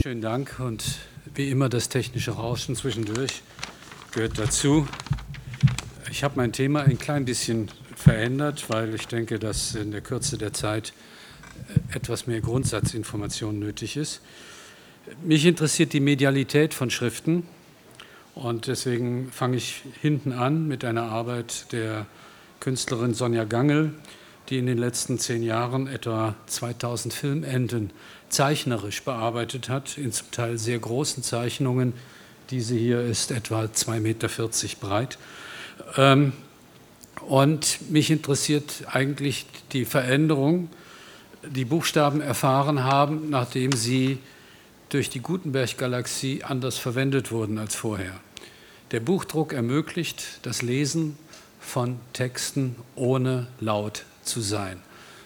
Schönen Dank und wie immer das technische Rauschen zwischendurch gehört dazu. Ich habe mein Thema ein klein bisschen verändert, weil ich denke, dass in der Kürze der Zeit äh, etwas mehr Grundsatzinformation nötig ist. Mich interessiert die Medialität von Schriften und deswegen fange ich hinten an mit einer Arbeit der Künstlerin Sonja Gangel, die in den letzten zehn Jahren etwa 2000 Filmenden zeichnerisch bearbeitet hat, in zum Teil sehr großen Zeichnungen. Diese hier ist etwa 2,40 Meter breit. Ähm, und mich interessiert eigentlich die Veränderung, die Buchstaben erfahren haben, nachdem sie durch die Gutenberg-Galaxie anders verwendet wurden als vorher. Der Buchdruck ermöglicht das Lesen von Texten ohne laut zu sein.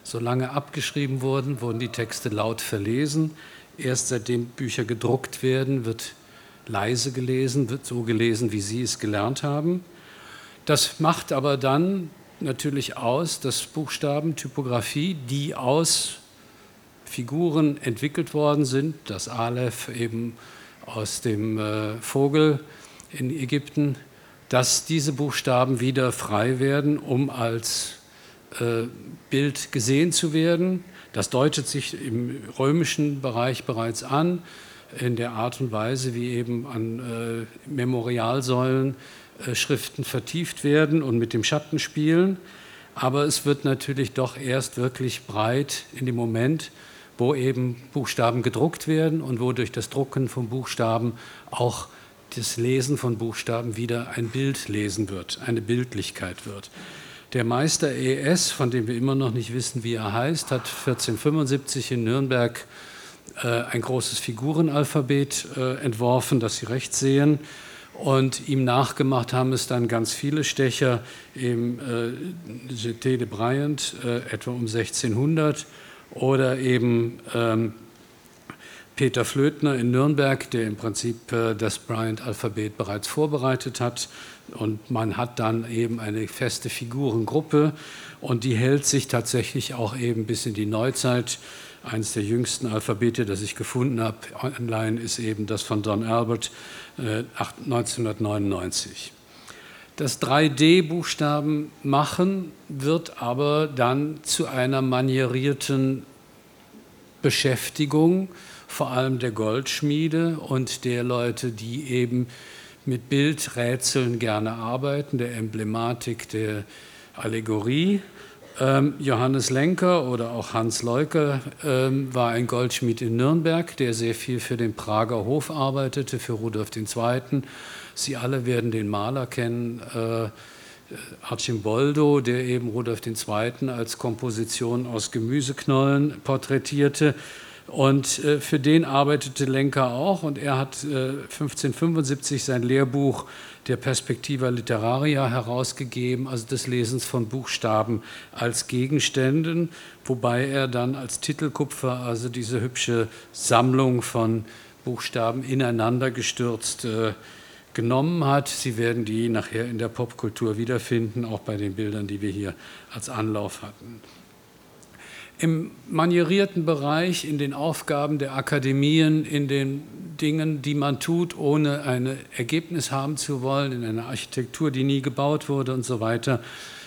Solange abgeschrieben wurden, wurden die Texte laut verlesen. Erst seitdem Bücher gedruckt werden, wird leise gelesen, wird so gelesen, wie Sie es gelernt haben. Das macht aber dann natürlich aus, dass Buchstaben, Typografie, die aus Figuren entwickelt worden sind, das Aleph eben aus dem äh, Vogel in Ägypten, dass diese Buchstaben wieder frei werden, um als Bild gesehen zu werden. Das deutet sich im römischen Bereich bereits an, in der Art und Weise, wie eben an äh, Memorialsäulen äh, Schriften vertieft werden und mit dem Schatten spielen. Aber es wird natürlich doch erst wirklich breit in dem Moment, wo eben Buchstaben gedruckt werden und wo durch das Drucken von Buchstaben auch das Lesen von Buchstaben wieder ein Bild lesen wird, eine Bildlichkeit wird. Der Meister ES, von dem wir immer noch nicht wissen, wie er heißt, hat 1475 in Nürnberg äh, ein großes Figurenalphabet äh, entworfen, das Sie rechts sehen. Und ihm nachgemacht haben es dann ganz viele Stecher im äh, GT de Bryant, äh, etwa um 1600, oder eben ähm, Peter Flötner in Nürnberg, der im Prinzip äh, das Bryant-Alphabet bereits vorbereitet hat. Und man hat dann eben eine feste Figurengruppe und die hält sich tatsächlich auch eben bis in die Neuzeit. Eines der jüngsten Alphabete, das ich gefunden habe online, ist eben das von Don Albert 1999. Äh, das 3D-Buchstaben machen wird aber dann zu einer manierierten Beschäftigung, vor allem der Goldschmiede und der Leute, die eben mit Bildrätseln gerne arbeiten, der Emblematik der Allegorie. Ähm, Johannes Lenker oder auch Hans Leuker ähm, war ein Goldschmied in Nürnberg, der sehr viel für den Prager Hof arbeitete, für Rudolf II. Sie alle werden den Maler kennen, äh, Archimboldo, der eben Rudolf II. als Komposition aus Gemüseknollen porträtierte. Und äh, für den arbeitete Lenker auch und er hat 1575 äh, sein Lehrbuch der Perspectiva Literaria herausgegeben, also des Lesens von Buchstaben als Gegenständen, wobei er dann als Titelkupfer also diese hübsche Sammlung von Buchstaben ineinander gestürzt äh, genommen hat. Sie werden die nachher in der Popkultur wiederfinden, auch bei den Bildern, die wir hier als Anlauf hatten. Im manierierten Bereich, in den Aufgaben der Akademien, in den Dingen, die man tut, ohne ein Ergebnis haben zu wollen, in einer Architektur, die nie gebaut wurde und so weiter,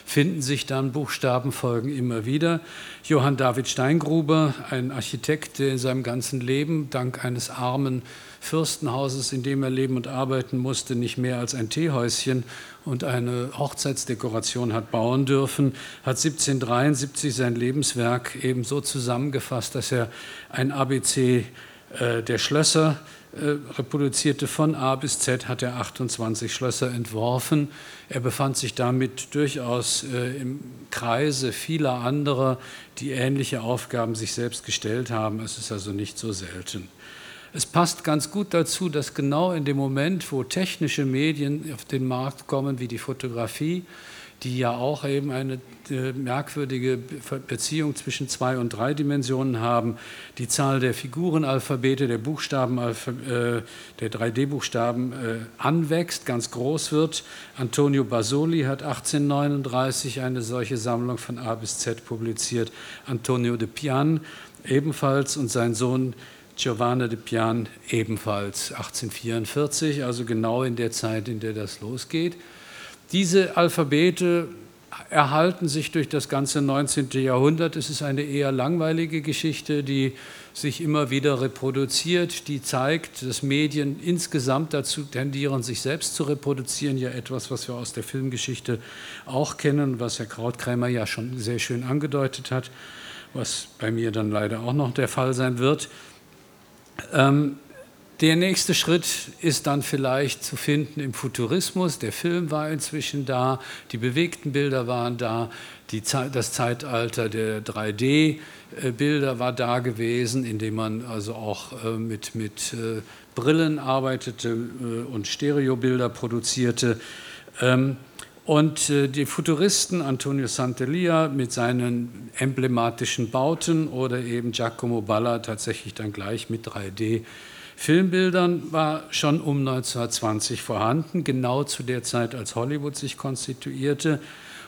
finden sich dann Buchstabenfolgen immer wieder. Johann David Steingruber, ein Architekt, der in seinem ganzen Leben dank eines armen Fürstenhauses, in dem er leben und arbeiten musste, nicht mehr als ein Teehäuschen und eine Hochzeitsdekoration hat bauen dürfen, hat 1773 sein Lebenswerk eben so zusammengefasst, dass er ein ABC äh, der Schlösser äh, reproduzierte. Von A bis Z hat er 28 Schlösser entworfen. Er befand sich damit durchaus äh, im Kreise vieler anderer, die ähnliche Aufgaben sich selbst gestellt haben. Es ist also nicht so selten. Es passt ganz gut dazu, dass genau in dem Moment, wo technische Medien auf den Markt kommen, wie die Fotografie, die ja auch eben eine äh, merkwürdige Beziehung zwischen zwei und drei Dimensionen haben, die Zahl der Figurenalphabete, der Buchstaben, äh, der 3D-Buchstaben äh, anwächst, ganz groß wird. Antonio Basoli hat 1839 eine solche Sammlung von A bis Z publiziert, Antonio de Pian ebenfalls und sein Sohn Giovanna de Pian ebenfalls 1844, also genau in der Zeit, in der das losgeht. Diese Alphabete erhalten sich durch das ganze 19. Jahrhundert. Es ist eine eher langweilige Geschichte, die sich immer wieder reproduziert, die zeigt, dass Medien insgesamt dazu tendieren, sich selbst zu reproduzieren. Ja, etwas, was wir aus der Filmgeschichte auch kennen, was Herr Krautkrämer ja schon sehr schön angedeutet hat, was bei mir dann leider auch noch der Fall sein wird. Ähm, der nächste Schritt ist dann vielleicht zu finden im Futurismus. Der Film war inzwischen da, die bewegten Bilder waren da, Zeit, das Zeitalter der 3D-Bilder war da gewesen, indem man also auch äh, mit, mit äh, Brillen arbeitete äh, und Stereobilder produzierte. Ähm, und die Futuristen Antonio Sant'Elia mit seinen emblematischen Bauten oder eben Giacomo Balla tatsächlich dann gleich mit 3D Filmbildern war schon um 1920 vorhanden, genau zu der Zeit, als Hollywood sich konstituierte.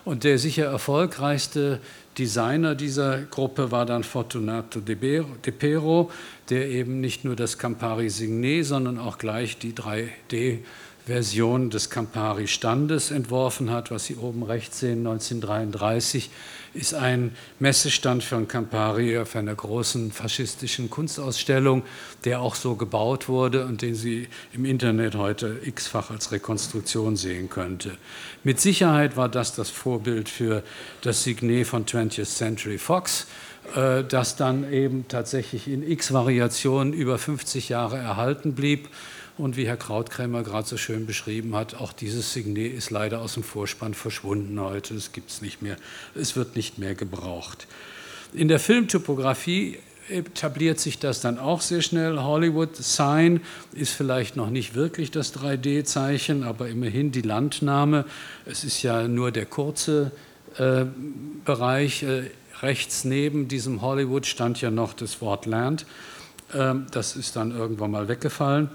Und der sicher erfolgreichste Designer dieser Gruppe war dann Fortunato De Pero, der eben nicht nur das Campari Signet, sondern auch gleich die 3D Version des Campari-Standes entworfen hat, was Sie oben rechts sehen, 1933, ist ein Messestand von Campari auf einer großen faschistischen Kunstausstellung, der auch so gebaut wurde und den Sie im Internet heute x-fach als Rekonstruktion sehen könnte. Mit Sicherheit war das das Vorbild für das Signet von 20th Century Fox, äh, das dann eben tatsächlich in x Variationen über 50 Jahre erhalten blieb und wie Herr Krautkrämer gerade so schön beschrieben hat, auch dieses Signet ist leider aus dem Vorspann verschwunden heute. Es gibt es nicht mehr, es wird nicht mehr gebraucht. In der Filmtypografie etabliert sich das dann auch sehr schnell. Hollywood Sign ist vielleicht noch nicht wirklich das 3D-Zeichen, aber immerhin die Landnahme. Es ist ja nur der kurze äh, Bereich. Äh, rechts neben diesem Hollywood stand ja noch das Wort Land. Äh, das ist dann irgendwann mal weggefallen.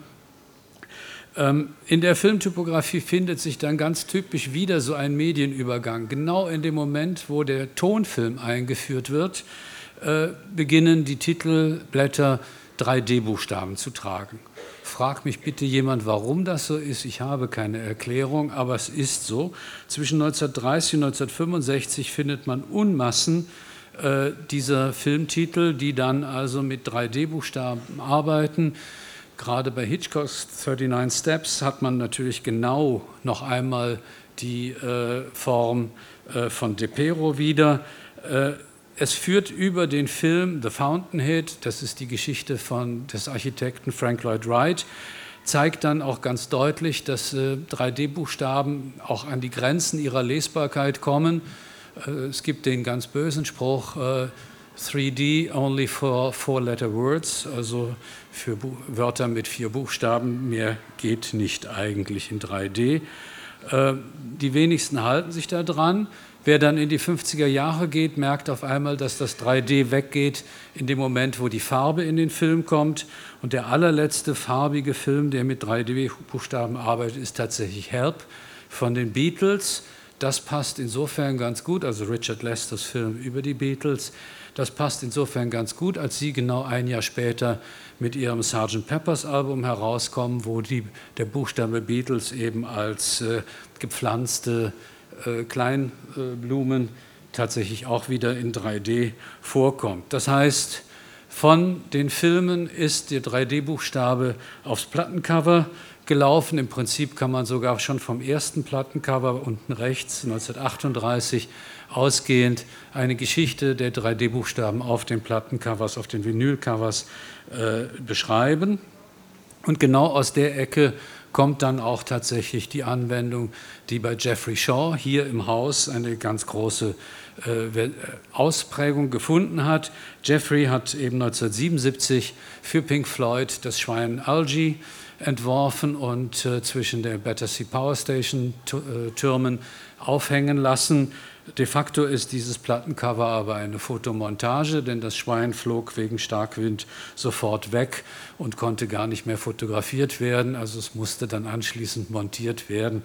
Ähm, in der Filmtypografie findet sich dann ganz typisch wieder so ein Medienübergang. Genau in dem Moment, wo der Tonfilm eingeführt wird, äh, beginnen die Titelblätter 3D-Buchstaben zu tragen. Frag mich bitte jemand, warum das so ist. Ich habe keine Erklärung, aber es ist so. Zwischen 1930 und 1965 findet man Unmassen äh, dieser Filmtitel, die dann also mit 3D-Buchstaben arbeiten. Gerade bei Hitchcocks 39 Steps hat man natürlich genau noch einmal die äh, Form äh, von Depero wieder. Äh, es führt über den Film The Fountainhead, das ist die Geschichte von, des Architekten Frank Lloyd Wright, zeigt dann auch ganz deutlich, dass 3D-Buchstaben äh, auch an die Grenzen ihrer Lesbarkeit kommen. Äh, es gibt den ganz bösen Spruch, 3D äh, only for four-letter words, also für Wörter mit vier Buchstaben. Mehr geht nicht eigentlich in 3D. Äh, die wenigsten halten sich da dran. Wer dann in die 50er Jahre geht, merkt auf einmal, dass das 3D weggeht in dem Moment, wo die Farbe in den Film kommt. Und der allerletzte farbige Film, der mit 3D-Buchstaben arbeitet, ist tatsächlich Help von den Beatles. Das passt insofern ganz gut, also Richard Lesters Film über die Beatles. Das passt insofern ganz gut, als sie genau ein Jahr später mit ihrem Sgt. Peppers Album herauskommen, wo die, der Buchstabe Beatles eben als äh, gepflanzte äh, Kleinblumen tatsächlich auch wieder in 3D vorkommt. Das heißt, von den Filmen ist der 3D-Buchstabe aufs Plattencover gelaufen. Im Prinzip kann man sogar schon vom ersten Plattencover unten rechts 1938 ausgehend eine Geschichte der 3D-Buchstaben auf den Plattencovers, auf den Vinylcovers äh, beschreiben. Und genau aus der Ecke kommt dann auch tatsächlich die Anwendung, die bei Jeffrey Shaw hier im Haus eine ganz große äh, Ausprägung gefunden hat. Jeffrey hat eben 1977 für Pink Floyd das Schwein Algae entworfen und äh, zwischen der Battersea Power Station äh, Türmen aufhängen lassen. De facto ist dieses Plattencover aber eine Fotomontage, denn das Schwein flog wegen Starkwind sofort weg und konnte gar nicht mehr fotografiert werden. Also es musste dann anschließend montiert werden.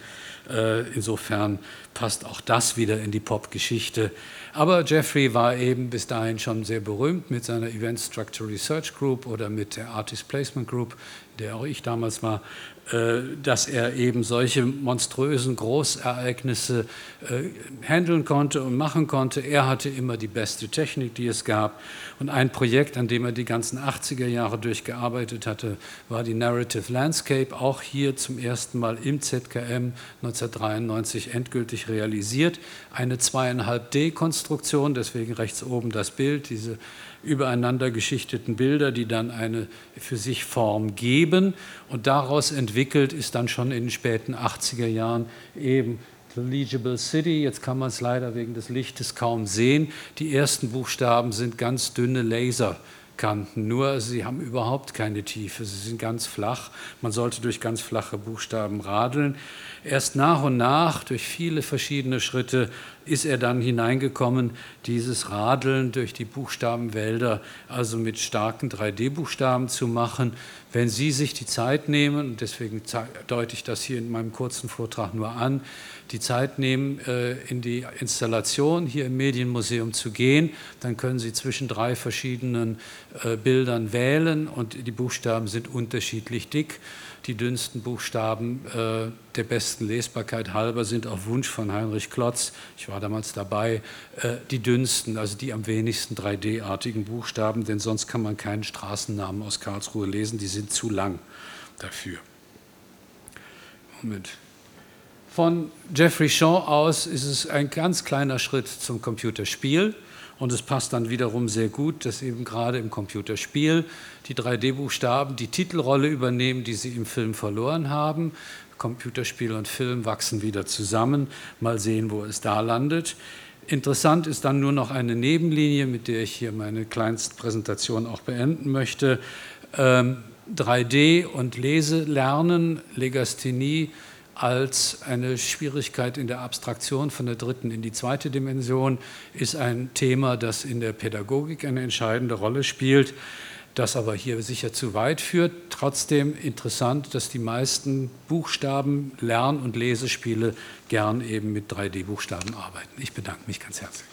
Äh, insofern passt auch das wieder in die Pop-Geschichte. Aber Jeffrey war eben bis dahin schon sehr berühmt mit seiner Event Structure Research Group oder mit der Artist Placement Group, der auch ich damals war, äh, dass er eben solche monströsen Großereignisse äh, handeln konnte und machen konnte. Er hatte immer die beste Technik, die es gab. Und ein Projekt, an dem er die ganzen 80er Jahre durchgearbeitet hatte, war die Narrative Landscape, auch hier zum ersten Mal im ZKM 1993 endgültig realisiert. Eine zweieinhalb D-Konstruktion, deswegen rechts oben das Bild, diese übereinander geschichteten Bilder, die dann eine für sich Form geben. Und daraus entwickelt ist dann schon in den späten 80er Jahren eben Legible City. Jetzt kann man es leider wegen des Lichtes kaum sehen. Die ersten Buchstaben sind ganz dünne Laser Kanten, nur sie haben überhaupt keine Tiefe, sie sind ganz flach. Man sollte durch ganz flache Buchstaben radeln. Erst nach und nach, durch viele verschiedene Schritte, ist er dann hineingekommen, dieses Radeln durch die Buchstabenwälder, also mit starken 3D-Buchstaben zu machen. Wenn Sie sich die Zeit nehmen, und deswegen deute ich das hier in meinem kurzen Vortrag nur an, die Zeit nehmen, äh, in die Installation hier im Medienmuseum zu gehen, dann können Sie zwischen drei verschiedenen äh, Bildern wählen und die Buchstaben sind unterschiedlich dick. Die dünnsten Buchstaben äh, der besten Lesbarkeit halber sind auf Wunsch von Heinrich Klotz, ich war damals dabei, die dünnsten, also die am wenigsten 3D-artigen Buchstaben, denn sonst kann man keinen Straßennamen aus Karlsruhe lesen, die sind zu lang dafür. Moment. Von Jeffrey Shaw aus ist es ein ganz kleiner Schritt zum Computerspiel. Und es passt dann wiederum sehr gut, dass eben gerade im Computerspiel die 3D-Buchstaben die Titelrolle übernehmen, die sie im Film verloren haben. Computerspiel und Film wachsen wieder zusammen. Mal sehen, wo es da landet. Interessant ist dann nur noch eine Nebenlinie, mit der ich hier meine Kleinstpräsentation auch beenden möchte. Ähm, 3D und Leselernen, Legasthenie als eine Schwierigkeit in der Abstraktion von der dritten in die zweite Dimension ist ein Thema, das in der Pädagogik eine entscheidende Rolle spielt, das aber hier sicher zu weit führt. Trotzdem interessant, dass die meisten Buchstaben, Lern- und Lesespiele gern eben mit 3D-Buchstaben arbeiten. Ich bedanke mich ganz herzlich.